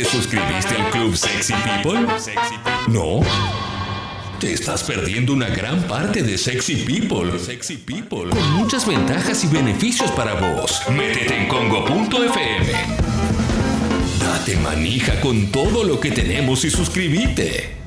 ¿Te suscribiste al Club Sexy People? ¿No? Te estás perdiendo una gran parte de Sexy People. Sexy People. Con muchas ventajas y beneficios para vos. Métete en congo.fm. Date manija con todo lo que tenemos y suscríbete.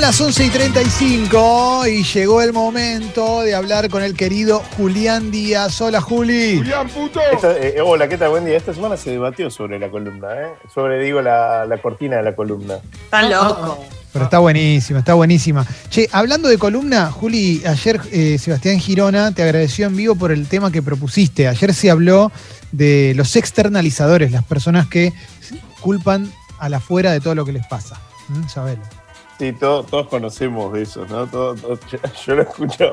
Son las 11 y 35 y llegó el momento de hablar con el querido Julián Díaz. Hola, Juli. Julián, puto. Esta- eh, hola, ¿qué tal? Buen día. Esta semana se debatió sobre la columna, ¿eh? Sobre, digo, la, la cortina de la columna. Tan loco. Pero está buenísima, está buenísima. Che, hablando de columna, Juli, ayer eh, Sebastián Girona te agradeció en vivo por el tema que propusiste. Ayer se habló de los externalizadores, las personas que culpan a la fuera de todo lo que les pasa. ¿Mm? Sabelo. Sí, todo- todos conocemos de eso, ¿no? Todo- todo- yo, yo lo escucho,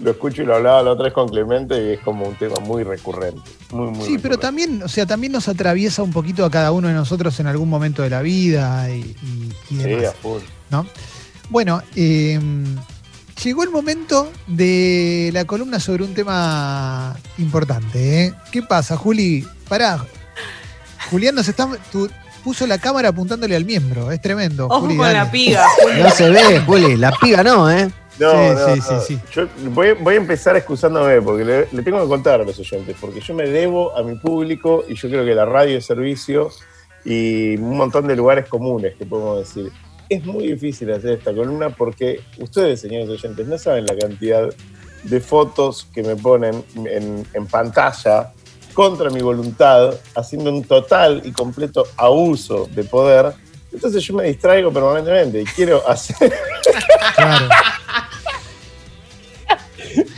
lo escucho y lo hablaba la otra vez con Clemente y es como un tema muy recurrente. Muy, muy Sí, pero también, o sea, también nos atraviesa un poquito a cada uno de nosotros en algún momento de la vida y, y- y Sí, demás. a full. ¿no? Bueno, eh, llegó el momento de la columna sobre un tema importante. ¿eh? ¿Qué pasa, Juli? Pará. Julián nos está. tu- puso la cámara apuntándole al miembro. Es tremendo. Ojo Juli, con dale. la piga. No se ve, Juli. La piga no, ¿eh? No, Sí, no, sí, no. sí, sí. Yo voy, voy a empezar excusándome porque le, le tengo que contar a los oyentes, porque yo me debo a mi público y yo creo que la radio es servicio y un montón de lugares comunes que podemos decir. Es muy difícil hacer esta columna porque ustedes, señores oyentes, no saben la cantidad de fotos que me ponen en, en pantalla contra mi voluntad, haciendo un total y completo abuso de poder. Entonces yo me distraigo permanentemente y quiero hacer Claro.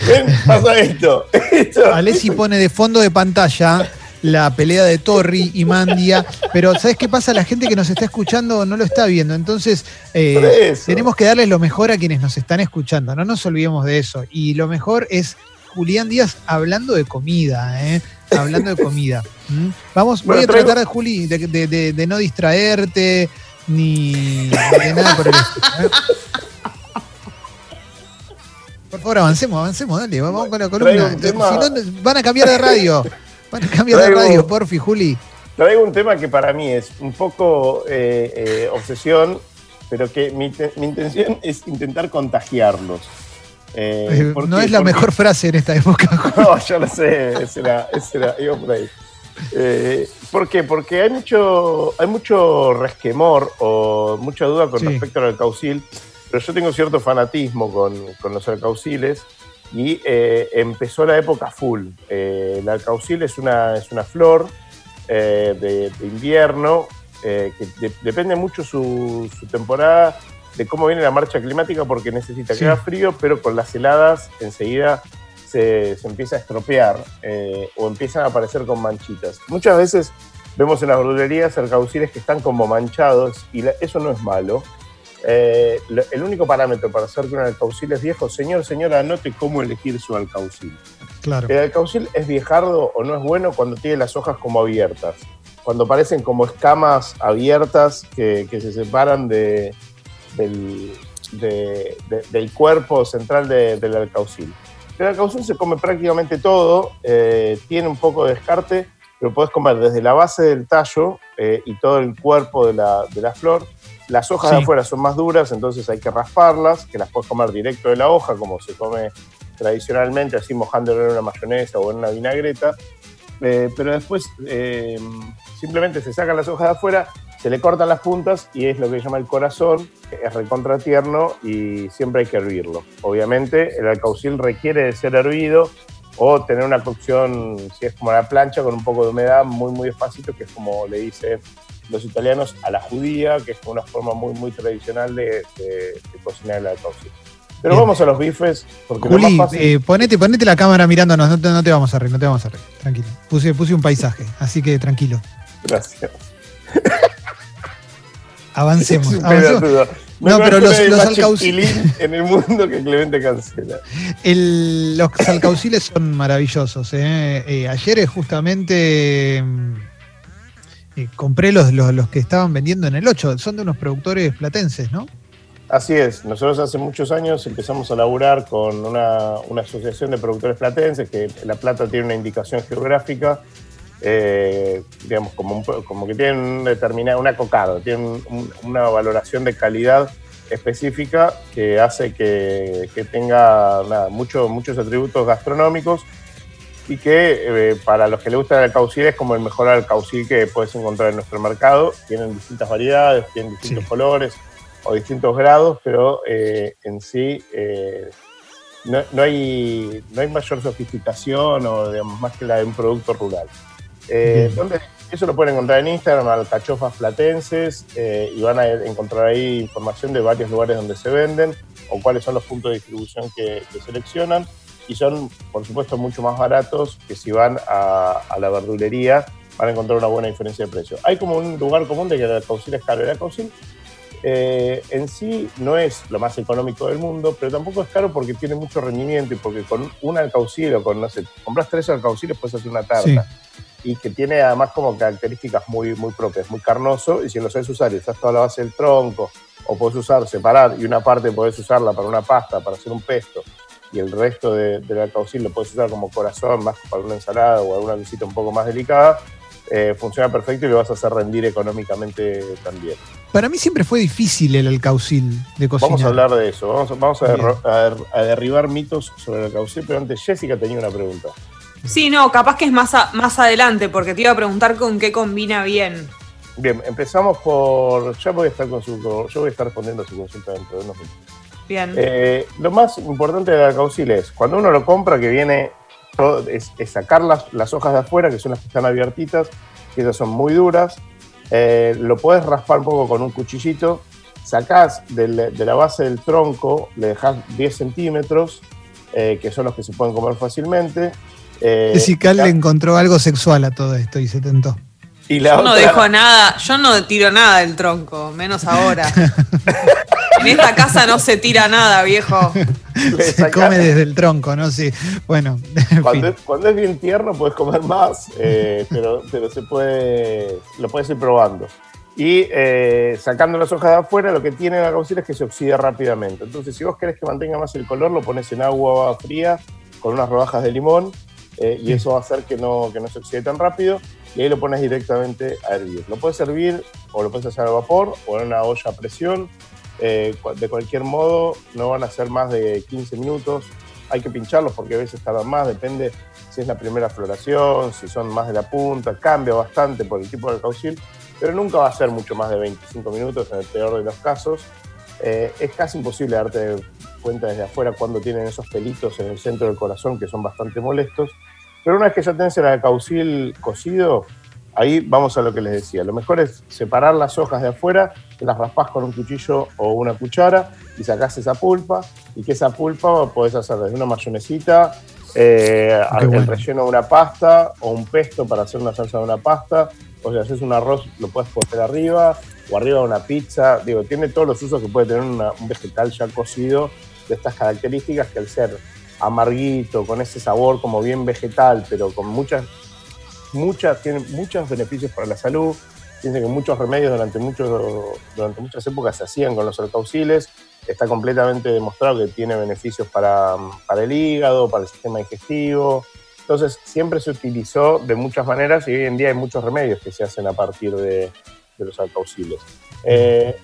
Ven, pasa esto. esto. Alessi pone de fondo de pantalla la pelea de Torri y Mandia, pero ¿sabes qué pasa? La gente que nos está escuchando no lo está viendo, entonces eh, tenemos que darles lo mejor a quienes nos están escuchando, no nos olvidemos de eso. Y lo mejor es Julián Díaz hablando de comida, ¿eh? Hablando de comida. ¿Mm? Vamos, voy a traigo- tratar, Juli, de, de- de- de no distraerte ni de nada por el estilo. ¿eh? Por favor, avancemos, avancemos, dale, vamos con la columna. Si no, van a cambiar de radio. Van a cambiar de radio, porfi, Juli. Traigo un tema que para mí es un poco eh, eh, obsesión, pero que mi, mi intención es intentar contagiarlos. Eh, Eh, ¿por no qué? es la mejor frase en esta época. No, yo lo sé, ese era, iba por ahí. Eh, ¿Por qué? Porque hay mucho, hay mucho resquemor o mucha duda con Sí. respecto al alcaucil, pero yo tengo cierto fanatismo con, con los alcauciles y eh, empezó la época full. El alcaucil es una, es una flor de, de invierno que de- depende mucho su, su temporada de cómo viene la marcha climática porque necesita Sí. que haga frío, pero con las heladas enseguida se, se empieza a estropear eh, o empiezan a aparecer con manchitas. Muchas veces vemos en las verdulerías alcauciles que están como manchados y la- eso no es malo. Eh, lo- el único parámetro para saber que un alcaucil es viejo, señor, señora, anote cómo elegir su alcaucil. Claro. El alcaucil es viejardo o no es bueno cuando tiene las hojas como abiertas, cuando parecen como escamas abiertas que, que se separan de, del, de- de- del cuerpo central de- del alcaucil. El alcaucil se come prácticamente todo, eh, tiene un poco de descarte, pero podés comer desde la base del tallo eh, y todo el cuerpo de la, de la flor. Las hojas de afuera son más duras, entonces hay que rasparlas, que las puedes comer directo de la hoja, como se come tradicionalmente, así mojándolo en una mayonesa o en una vinagreta. Eh, pero después eh, simplemente se sacan las hojas de afuera, se le cortan las puntas y es lo que se llama el corazón, que es recontra tierno y siempre hay que hervirlo. Obviamente el alcaucil requiere de ser hervido o tener una cocción, si es como la plancha, con un poco de humedad, muy, muy despacito, que es como le dicen los italianos a la judía, que es una forma muy, muy tradicional de, de- de cocinar el alcaucil. Pero Bien. vamos a los bifes, porque lo Juli, más fácil... eh, ponete, ponete la cámara mirándonos, no te, no te vamos a reír, no te vamos a reír, tranquilo. Puse, puse un paisaje, así que tranquilo. Gracias. Avancemos. No, pero los- los más alcauc- chipilín en el mundo que Clemente cancela. El- los alcauciles son maravillosos. ¿eh? Eh, ayer justamente eh, compré los, los, los que estaban vendiendo en el 8. Son de unos productores platenses, ¿no? Así es, nosotros hace muchos años empezamos a laburar con una, una asociación de productores platenses que La Plata tiene una indicación geográfica, eh, digamos, como, un- como que tienen un determinado, una cocada, tienen un- una valoración de calidad específica que hace que, que tenga nada, mucho- muchos atributos gastronómicos y que eh, para los que les gusta el alcaucil es como el mejor alcaucil que puedes encontrar en nuestro mercado. Tienen distintas variedades, tienen distintos Sí. colores o distintos grados, pero eh, en sí eh, no, no hay, no hay mayor sofisticación o digamos, más que la de un producto rural. Eh, Bien. ¿dónde- eso lo pueden encontrar en Instagram, alcachofas platenses, eh, y van a encontrar ahí información de varios lugares donde se venden o cuáles son los puntos de distribución que, que seleccionan. Y son, por supuesto, mucho más baratos que si van a, a la verdulería, van a encontrar una buena diferencia de precio. Hay como un lugar común de que el alcaucil es caro. El alcaucil eh, en sí no es lo más económico del mundo, pero tampoco es caro porque tiene mucho rendimiento y porque con un alcaucil o con, no sé, compras tres alcauciles puedes hacer una tarta. Sí. Y que tiene además como características muy, muy propias, muy carnoso, y si lo sabes usar y usas toda la base del tronco, o podés usar, separar, y una parte podés usarla para una pasta, para hacer un pesto, y el resto de- del alcaucil lo puedes usar como corazón, más para una ensalada o alguna visita un poco más delicada, eh, funciona perfecto y lo vas a hacer rendir económicamente también. Para mí siempre fue difícil el alcaucil de cocinar. Vamos a hablar de eso, vamos, a- vamos a, Bien. derro- a der- a derribar mitos sobre el alcaucil, pero antes Jessica tenía una pregunta. Sí, no, capaz que es más, a- más adelante, porque te iba a preguntar con qué combina bien. Bien, empezamos por. Ya voy a estar con su. Yo voy a estar respondiendo a su consulta dentro de unos minutos. Bien. Eh, lo más importante del alcaucil es cuando uno lo compra, que viene. todo- es, es sacar las, las hojas de afuera, que son las que están abiertitas, que esas son muy duras. Eh, lo puedes raspar un poco con un cuchillito. Sacás del- de la base del tronco, le dejas 10 centímetros, eh, que son los que se pueden comer fácilmente. Eh, Jessica la- le encontró algo sexual a todo esto y se tentó. y la Yo no dejo nada, yo no tiro nada del tronco, menos ahora. en esta casa no se tira nada, viejo. Se come desde el tronco, ¿no? Sí. Bueno, en Cuando es, cuando es bien tierno puedes comer más, eh, pero, pero se puede, lo puedes ir probando. Y eh, sacando las hojas de afuera, lo que tiene la caucil es que se oxida rápidamente. Entonces, si vos querés que mantenga más el color, lo pones en agua fría con unas rodajas de limón eh, y eso va a hacer que no, que no se oxide tan rápido. Y ahí lo pones directamente a hervir. Lo puedes hervir o lo puedes hacer al vapor o en una olla a presión. Eh, de cualquier modo, no van a ser más de 15 minutos. Hay que pincharlos porque a veces tardan más, depende si es la primera floración, si son más de la punta, cambia bastante por el tipo de caucil, pero nunca va a ser mucho más de 25 minutos en el peor de los casos. Eh, es casi imposible darte cuenta desde afuera cuando tienen esos pelitos en el centro del corazón que son bastante molestos. Pero una vez que ya tenés el alcaucil cocido, ahí vamos a lo que les decía. Lo mejor es separar las hojas de afuera, las raspás con un cuchillo o una cuchara y sacás esa pulpa y que esa pulpa podés hacer desde una mayonesita, eh, el bueno. relleno de una pasta o un pesto para hacer una salsa de una pasta. O si haces un arroz, lo puedes poner arriba o arriba de una pizza. Digo, tiene todos los usos que puede tener una- un vegetal ya cocido de estas características que al ser amarguito, con ese sabor como bien vegetal, pero con muchas, muchas, tiene muchos beneficios para la salud. Piensen que muchos remedios durante, muchos, durante muchas épocas se hacían con los alcauciles. Está completamente demostrado que tiene beneficios para, para el hígado, para el sistema digestivo. Entonces, siempre se utilizó de muchas maneras y hoy en día hay muchos remedios que se hacen a partir de, los alcauciles. Eh,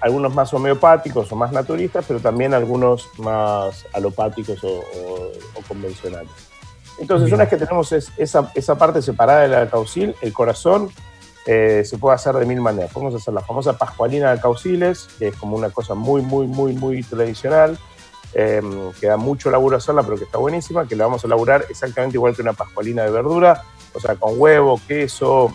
algunos más homeopáticos o más naturistas, pero también algunos más alopáticos o, o- o convencionales. Entonces, Bien. una vez que tenemos es- esa, esa parte separada del alcaucil, el corazón eh, se puede hacer de mil maneras. Podemos hacer la famosa pascualina de alcauciles, que es como una cosa muy, muy, muy, muy tradicional, eh, que da mucho laburo hacerla, pero que está buenísima, que la vamos a elaborar exactamente igual que una pascualina de verdura, o sea, con huevo, queso,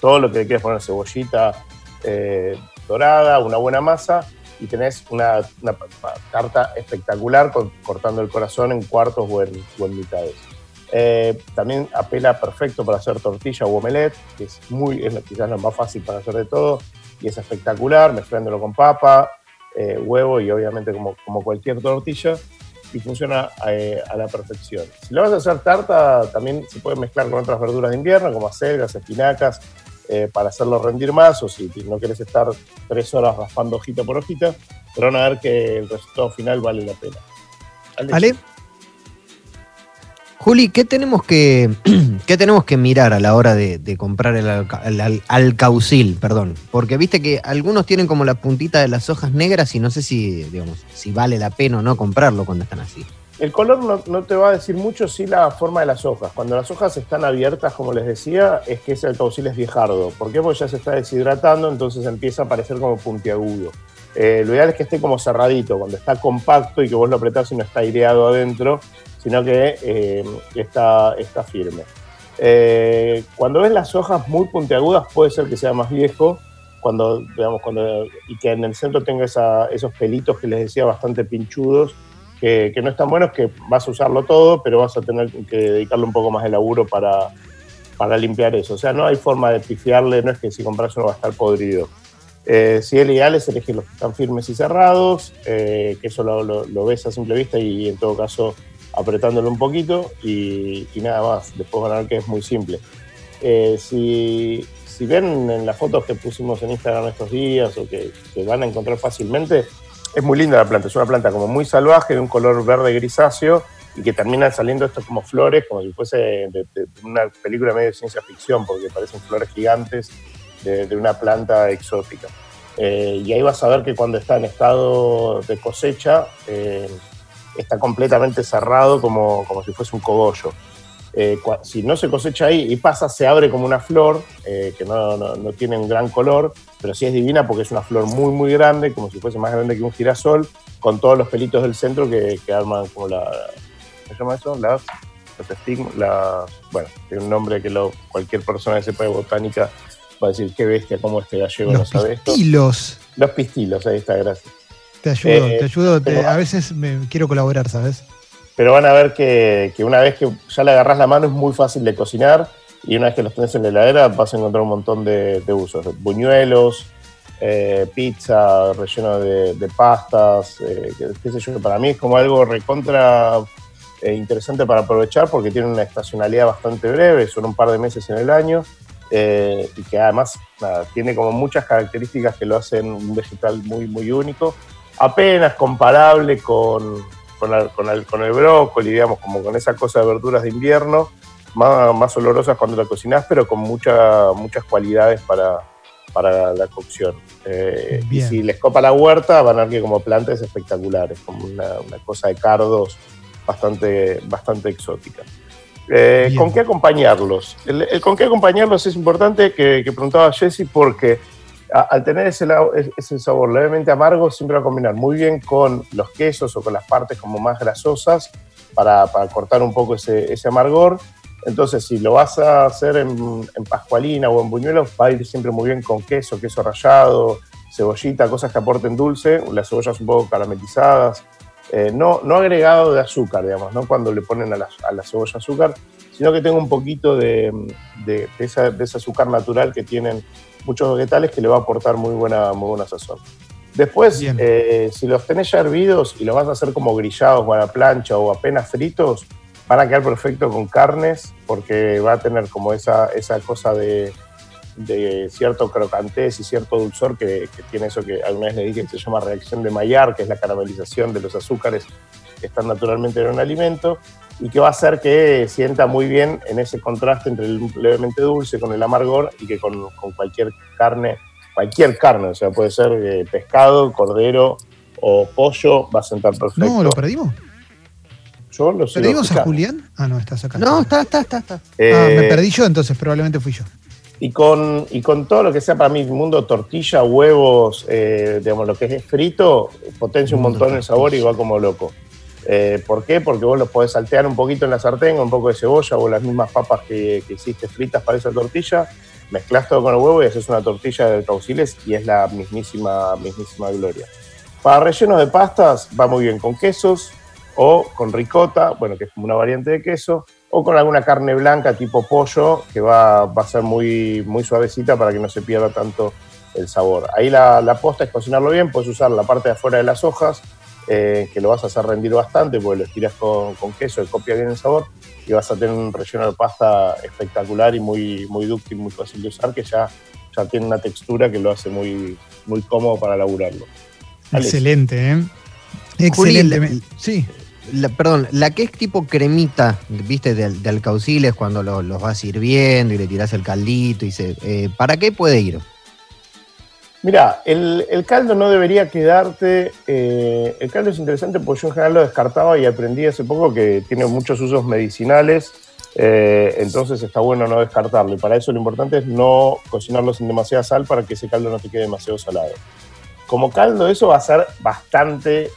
todo lo que le quieras poner, cebollita eh, dorada, una buena masa, y tenés una, una tarta espectacular con- cortando el corazón en cuartos o en, o en mitades. Eh, también apela perfecto para hacer tortilla o omelette, que es muy, es quizás lo más fácil para hacer de todo, y es espectacular, mezclándolo con papa, eh, huevo y obviamente como, como cualquier tortilla, y funciona eh, a la perfección. Si lo vas a hacer tarta, también se puede mezclar con otras verduras de invierno, como acelgas, espinacas, eh, para hacerlo rendir más, o si no querés estar tres horas raspando hojita por hojita, pero van a ver que el resultado final vale la pena. ¿Ale? Juli, ¿qué tenemos que, qué tenemos que mirar a la hora de, comprar el, alca- alcaucil? Perdón. Porque viste que algunos tienen como la puntita de las hojas negras y no sé si, digamos, si vale la pena o no comprarlo cuando están así. El color no, te va a decir mucho, sí la forma de las hojas. Cuando las hojas están abiertas, como les decía, es que ese alcaucil es viejardo. ¿Por qué? Porque ya se está deshidratando, entonces empieza a parecer como puntiagudo. Eh, lo ideal es que esté como cerradito, cuando está compacto y que vos lo apretás y no está aireado adentro, sino que eh, está, firme. Eh, cuando ves las hojas muy puntiagudas, puede ser que sea más viejo, cuando, digamos, cuando, y que en el centro tenga esos pelitos que les decía bastante pinchudos, que, que no están buenos, que vas a usarlo todo, pero vas a tener que dedicarle un poco más de laburo para, para limpiar eso. O sea, no hay forma de pifiarle, no es que si compras uno va a estar podrido. Eh, si el ideal es elegir los que están firmes y cerrados, eh, que eso lo, lo- lo ves a simple vista y en todo caso apretándolo un poquito y, y nada más. Después van a ver que es muy simple. Eh, si, si ven en las fotos que pusimos en Instagram estos días o que, que van a encontrar fácilmente, es muy linda la planta. Es una planta como muy salvaje, de un color verde grisáceo y que terminan saliendo estos como flores, como si fuese una película medio de ciencia ficción, porque parecen flores gigantes de, de una planta exótica. Eh, y ahí vas a ver que cuando está en estado de cosecha, eh, está completamente cerrado como, como si fuese un cogollo. Eh, si no se cosecha ahí y pasa, se abre como una flor, eh, que no, no- no tiene un gran color, pero sí es divina porque es una flor muy, muy grande, como si fuese más grande que un girasol, con todos los pelitos del centro que, que arman como la... ¿Cómo se llama eso? Las, los estigmas, las... Bueno, tiene un nombre que lo, cualquier persona que sepa de botánica va a decir, qué bestia, cómo este gallego no Los sabe esto. pistilos. Los pistilos, ahí está, gracias. Te ayudo, Eh, te ayudo. te- a veces me quiero colaborar, ¿sabes? Pero van a ver que, una vez que ya le agarras la mano es muy fácil de cocinar y una vez que los tenés en la heladera vas a encontrar un montón de, usos. Buñuelos, eh, pizza, relleno de, pastas, eh, qué, sé yo, para mí es como algo recontra eh, interesante para aprovechar porque tiene una estacionalidad bastante breve, son un par de meses en el año y que además tiene como muchas características que lo hacen un vegetal muy, muy único, apenas comparable con, con, el, con, el, con el brócoli, digamos, como con esa cosa de verduras de invierno, más, más olorosas cuando la cocinás, pero con mucha, muchas cualidades para, para la cocción. Eh, y si les copa la huerta, van a ver que como planta es espectacular, es como una, una cosa de cardos bastante, bastante exótica. Eh. ¿Con qué acompañarlos? El, el con qué acompañarlos es importante que, que preguntaba Jesse porque al tener ese, ese sabor levemente amargo siempre va a combinar muy bien con los quesos o con las partes como más grasosas para, cortar un poco ese, ese amargor. Entonces, si lo vas a hacer en, en pascualina o en buñuelos, va a ir siempre muy bien con queso, queso rallado, cebollita, cosas que aporten dulce, las cebollas un poco caramelizadas, eh, no, agregado de azúcar, digamos, no cuando le ponen a la, cebolla azúcar, sino que tenga un poquito de ese azúcar natural que tienen muchos vegetales que le va a aportar muy buena, muy buena sazón. Después, eh, si los tenés ya hervidos y los vas a hacer como grillados o a la plancha o apenas fritos, van a quedar perfecto con carnes porque va a tener como esa, esa cosa de, de cierto crocantez y cierto dulzor que, que tiene eso que alguna vez le dije que se llama reacción de Maillard, que es la caramelización de los azúcares que están naturalmente en un alimento y que va a hacer que sienta muy bien en ese contraste entre el levemente dulce con el amargor y que con, con cualquier carne, cualquier carne, o sea, puede ser eh, pescado, cordero o pollo, va a sentar perfecto. No, lo perdimos. Yo lo sigo ¿Perdimos a. Julián? Ah, no, estás acá. No, está, está, está, está. Ah, me Eh, perdí yo, entonces probablemente fui yo. Y con, y con todo lo que sea para mí, mundo tortilla, huevos, eh, digamos, lo que es frito, potencia un montón el sabor y va como loco. Eh, ¿Por qué? Porque vos los podés saltear un poquito en la sartén con un poco de cebolla o las mismas papas que, que hiciste fritas para esa tortilla, mezclas todo con el huevo y haces una tortilla de cauciles y es la mismísima, mismísima gloria. Para rellenos de pastas va muy bien con quesos o con ricota, bueno, que es como una variante de queso, o con alguna carne blanca tipo pollo, que va, a ser muy, muy suavecita para que no se pierda tanto el sabor. Ahí la, la posta es cocinarlo bien, puedes usar la parte de afuera de las hojas, eh, que lo vas a hacer rendir bastante, porque lo estiras con, con queso, que copia bien el sabor, y vas a tener un relleno de pasta espectacular y muy, muy dúctil, muy fácil de usar, que ya, ya tiene una textura que lo hace muy, muy cómodo para laburarlo. Excelente, ¿eh? Excelente. sí. La- perdón, la que es tipo cremita, viste, de, de alcauciles cuando lo- los vas sirviendo y le tirás el caldito y se. eh, ¿Para qué puede ir? Mira, el, caldo no debería quedarte. eh, el caldo es interesante porque yo en general lo descartaba y aprendí hace poco que tiene muchos usos medicinales. eh, entonces está bueno no descartarlo. Y para eso lo importante es no cocinarlo sin demasiada sal para que ese caldo no te quede demasiado salado. Como caldo, eso va a ser bastante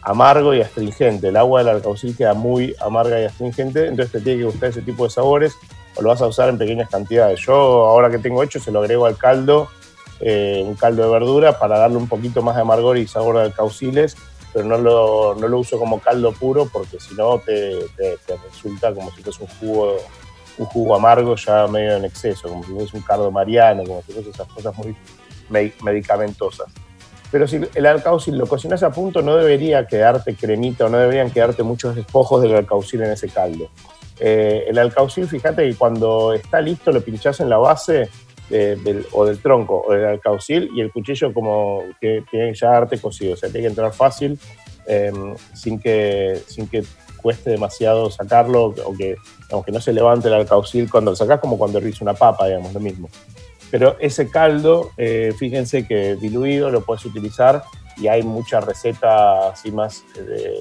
amargo y astringente. El agua del alcaucil queda muy amarga y astringente, entonces te tiene que gustar ese tipo de sabores o lo vas a usar en pequeñas cantidades. Yo, ahora que tengo hecho, se lo agrego al caldo eh, un caldo de verdura para darle un poquito más de amargor y sabor al cauciles, pero no lo, no lo uso como caldo puro porque si no te, te- te resulta como si fuese un jugo, un jugo amargo ya medio en exceso, como si fuese un caldo mariano, como si fuese esas cosas muy me- medicamentosas. Pero si el alcaucil lo cocinas a punto, no debería quedarte cremita o no deberían quedarte muchos despojos del alcaucil en ese caldo. Eh, el alcaucil, fíjate que cuando está listo lo pinchás en la base de- del, o del tronco o del alcaucil y el cuchillo como que tiene ya darte cocido, o sea, tiene que entrar fácil eh, sin, que, sin que cueste demasiado sacarlo o que, aunque no se levante el alcaucil cuando lo sacás como cuando hervís una papa, digamos, lo mismo. Pero ese caldo, eh, fíjense que diluido lo puedes utilizar y hay mucha receta así más de,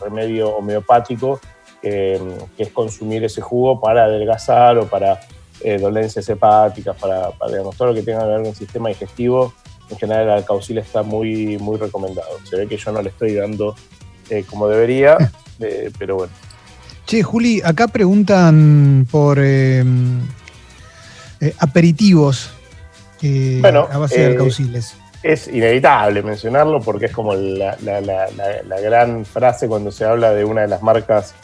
remedio homeopático que es consumir ese jugo para adelgazar o para eh, dolencias hepáticas, para, para digamos, todo lo que tenga que ver con el sistema digestivo. En general el alcaucil está muy, muy recomendado. Se ve que yo no le estoy dando eh, como debería, eh, pero bueno. Che, Juli, acá preguntan por aperitivos Bueno, a base de alcauciles. es inevitable mencionarlo porque es como la, la- la- la- la gran frase cuando se habla de una de las marcas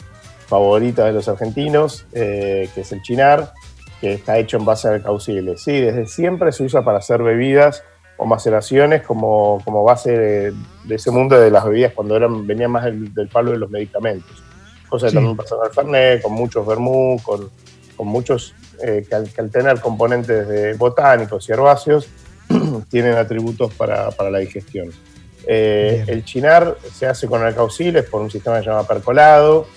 favoritas de los argentinos, eh, que es el chinar, que está hecho en base a alcauciles. Sí, desde siempre se usa para hacer bebidas o maceraciones como, como base de, de ese mundo de las bebidas cuando eran, venían más del, del palo de los medicamentos. Cosa que Sí. también pasa con el Fernet, con muchos vermú, con, con muchos eh, que, al, que al tener componentes de botánicos y herbáceos tienen atributos para, para la digestión. Eh, el chinar se hace con alcauciles por un sistema que se llama percolado,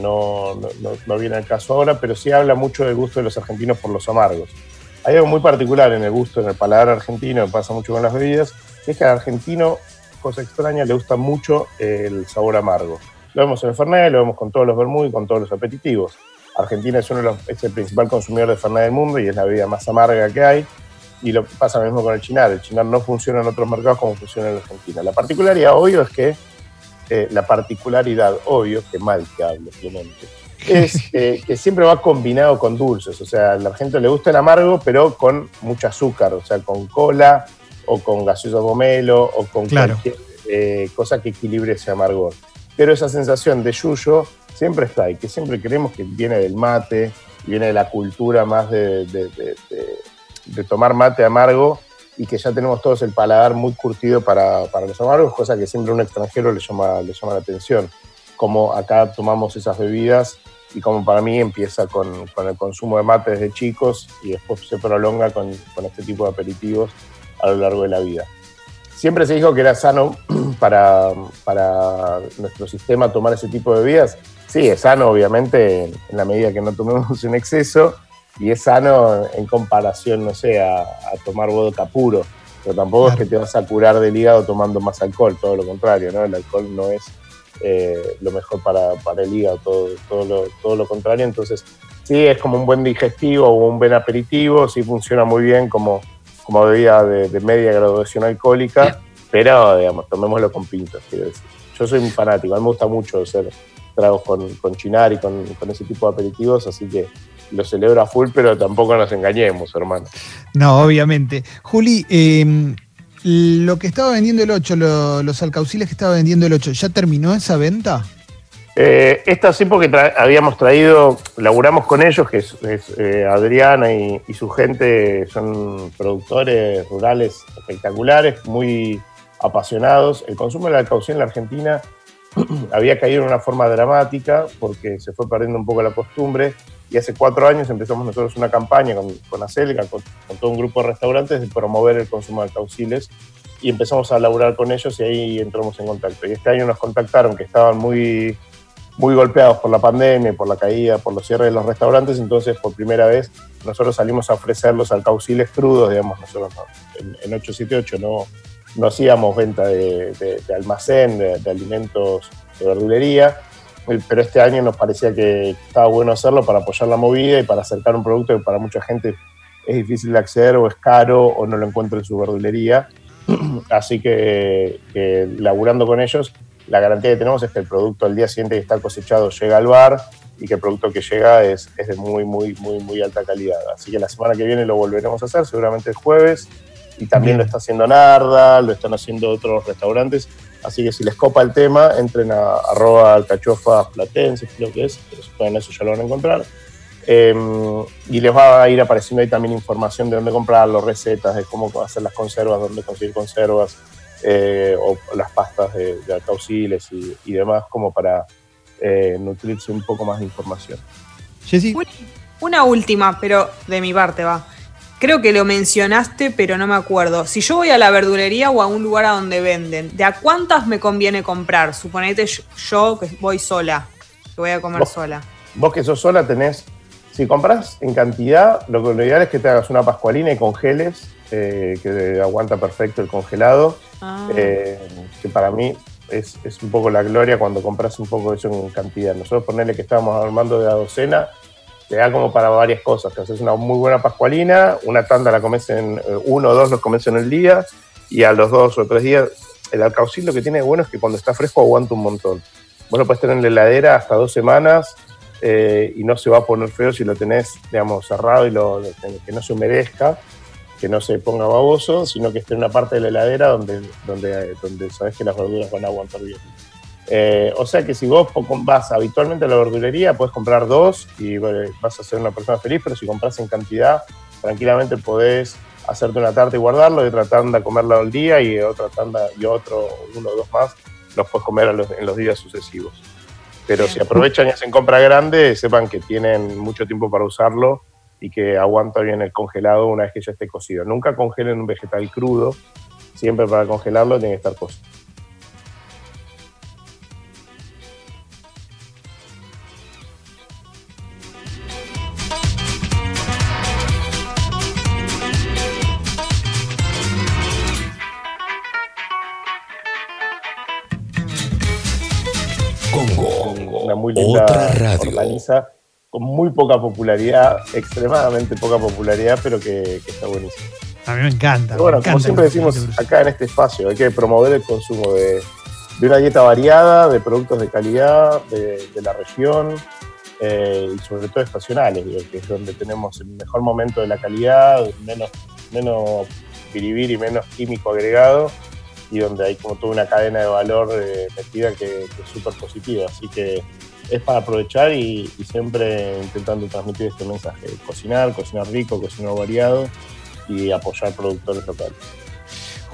no, no- viene al caso ahora, pero sí habla mucho del gusto de los argentinos por los amargos. Hay algo muy particular en el gusto, en el paladar argentino, que pasa mucho con las bebidas, es que al argentino, cosa extraña, le gusta mucho el sabor amargo. Lo vemos en el Fernet, lo vemos con todos los vermú y con todos los aperitivos. Argentina es, uno de los- es el principal consumidor de Fernet del mundo y es la bebida más amarga que hay. Y lo pasa lo mismo con el chinar. El chinar no funciona en otros mercados como funciona en Argentina. La particularidad, obvio, es que eh, la particularidad, obvio, que mal que hablo, Clemente, es eh, que siempre va combinado con dulces. O sea, a la gente le gusta el amargo, pero con mucho azúcar, o sea, con cola o con gaseosa pomelo o con Claro. cualquier eh, cosa que equilibre ese amargor. Pero esa sensación de yuyo siempre está y que siempre creemos que viene del mate, viene de la cultura más de- de- de- de tomar mate amargo y que ya tenemos todos el paladar muy curtido para, para los amargos, cosa que siempre a un extranjero le llama, le llama la atención. Como acá tomamos esas bebidas y como para mí empieza con, con el consumo de mate desde chicos y después se prolonga con, con este tipo de aperitivos a lo largo de la vida. Siempre se dijo que era sano para, para nuestro sistema tomar ese tipo de bebidas. Sí, es sano obviamente en, la medida que no tomemos en exceso y es sano en comparación, no sé, a, a tomar vodka puro. Pero tampoco Claro. es que te vas a curar del hígado tomando más alcohol, todo lo contrario, ¿no? El alcohol no es eh, lo mejor para, para el hígado, todo, todo, lo, todo lo contrario. Entonces, sí, es como un buen digestivo o un buen aperitivo, sí funciona muy bien como, como bebida de, de media graduación alcohólica, pero, digamos, tomémoslo con pintas, quiero decir. Yo soy un fanático, a mí me gusta mucho hacer tragos con, con chinar y con, con ese tipo de aperitivos, así que lo celebro a full, pero tampoco nos engañemos, hermano. No, obviamente. Juli, eh, lo que estaba vendiendo el 8, lo- los alcauciles que estaba vendiendo el 8, ¿ya terminó esa venta? Eh, esta sí porque tra- habíamos traído, laburamos con ellos, que es, es, eh, Adriana y, y su gente son productores rurales espectaculares, muy apasionados. El consumo del alcaucil en la Argentina había caído en una forma dramática porque se fue perdiendo un poco la costumbre y hace cuatro años empezamos nosotros una campaña con, con Acelga, con, todo un grupo de restaurantes de promover el consumo de alcauciles y empezamos a laburar con ellos y ahí entramos en contacto. Y este año nos contactaron que estaban muy, muy golpeados por la pandemia, por la caída, por los cierres de los restaurantes, entonces por primera vez nosotros salimos a ofrecerlos alcauciles crudos, digamos, nosotros no, en, en 878 no, no hacíamos venta de, de- almacén, de, de alimentos de verdulería, pero este año nos parecía que estaba bueno hacerlo para apoyar la movida y para acercar un producto que para mucha gente es difícil de acceder o es caro o no lo encuentra en su verdulería. Así que, que laburando con ellos, la garantía que tenemos es que el producto al día siguiente que está cosechado llega al bar y que el producto que llega es, es de muy, muy, muy, muy alta calidad. Así que la semana que viene lo volveremos a hacer, seguramente el jueves. Y también Bien. lo está haciendo Narda, lo están haciendo otros restaurantes. Así que si les copa el tema, entren a arroba alcachofas platenses, creo que es, pero si pueden eso ya lo van a encontrar. Eh, y les va a ir apareciendo ahí también información de dónde comprarlo, recetas de cómo hacer las conservas, dónde conseguir conservas, eh, o las pastas de, de alcauciles y, y demás, como para eh, nutrirse un poco más de información. Jessy, Una última, pero de mi parte va. Creo que lo mencionaste, pero no me acuerdo. Si yo voy a la verdulería o a un lugar a donde venden, ¿de a cuántas me conviene comprar? Suponete yo, que voy sola, que voy a comer Vos. sola. Vos que sos sola tenés, si compras en cantidad, lo ideal es que te hagas una pascualina y congeles, eh, que aguanta perfecto el congelado, Ah. eh, que para mí es, es un poco la gloria cuando compras un poco eso en cantidad. Nosotros ponerle que estábamos armando de la docena, te da como para varias cosas. Te haces una muy buena pascualina, una tanda la comes en, eh, uno o dos los comes en el día, y a los dos o tres días, el alcaucil lo que tiene de bueno es que cuando está fresco aguanta un montón. Vos lo puedes tener en la heladera hasta dos semanas eh, y no se va a poner feo si lo tenés, digamos, cerrado y lo, que no se humedezca, que no se ponga baboso, sino que esté en una parte de la heladera donde, donde, donde sabes que las verduras van a aguantar bien. Eh, o sea que si vos vas habitualmente a la verdulería, puedes comprar dos y bueno, vas a ser una persona feliz, pero si compras en cantidad, tranquilamente podés hacerte una tarta y guardarlo, y otra tanda comerla al día y otra tanda y otro, uno o dos más, los puedes comer los- en los días sucesivos. Pero si aprovechan y hacen compra grande, sepan que tienen mucho tiempo para usarlo y que aguanta bien el congelado una vez que ya esté cocido. Nunca congelen un vegetal crudo, siempre para congelarlo tiene que estar cocido. Con muy poca popularidad, extremadamente poca popularidad, pero que, que está buenísimo. a mí me encanta. Pero bueno, me como siempre decimos acá en este espacio, hay que promover el consumo de, de una dieta variada, de productos de calidad, de, de la región eh, y sobre todo estacionales, digo, que es donde tenemos el mejor momento de la calidad, menos, menos piribir y menos químico agregado y donde hay como toda una cadena de valor eh, metida que, que es súper positiva. Así que es para aprovechar y, siempre intentando transmitir este mensaje, cocinar, cocinar rico, cocinar variado y apoyar productores locales.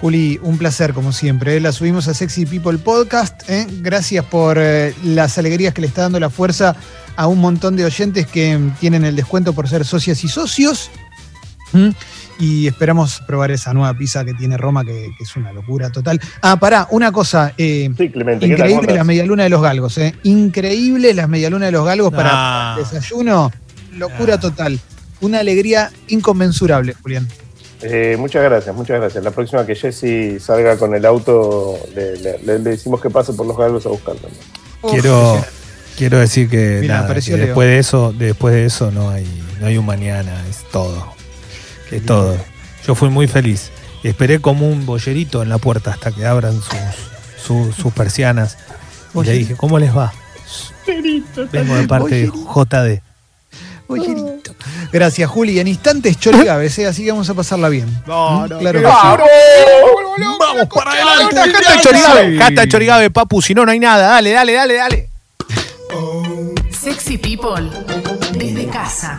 Juli, un placer como siempre. ¿eh? La subimos a Sexy People Podcast. ¿eh? Gracias por eh, las alegrías que le está dando la fuerza a un montón de oyentes que tienen el descuento por ser socias y socios. ¿Mm? Y esperamos probar esa nueva pizza que tiene Roma, que, que es una locura total. Ah, pará, una cosa. eh, Sí, Clemente, ¿qué tal? ¿Cómo increíble la medialuna de los galgos, ¿eh? Increíble las medialunas de los galgos para Ah. desayuno. Locura Ah. total. Una alegría inconmensurable, Julián. Eh, muchas gracias, muchas gracias. La próxima que Jesse salga con el auto, le, le- le- le decimos que pase por los galgos a buscarlo. ¿no? Uf, Quiero, quiero decir que, Mira, nada, apareció que después de eso, después de eso no hay, no hay un mañana, es todo. Es todo. Yo fui muy feliz. Esperé como un bollerito en la puerta hasta que abran sus, sus, sus persianas. Y le Bollerito. dije, ¿cómo les va? Vengo de parte de JD. Bollerito. Gracias, Juli. En instantes, Chorigaves, ¿eh? así que vamos a pasarla bien. No, ¿Mm? no, claro que sí. ¡Vamos para adelante! Hashtag Chorigabe, hashtag Chorigabe, papu, si no, no hay nada. Dale, dale, dale, dale. Sexy People desde casa.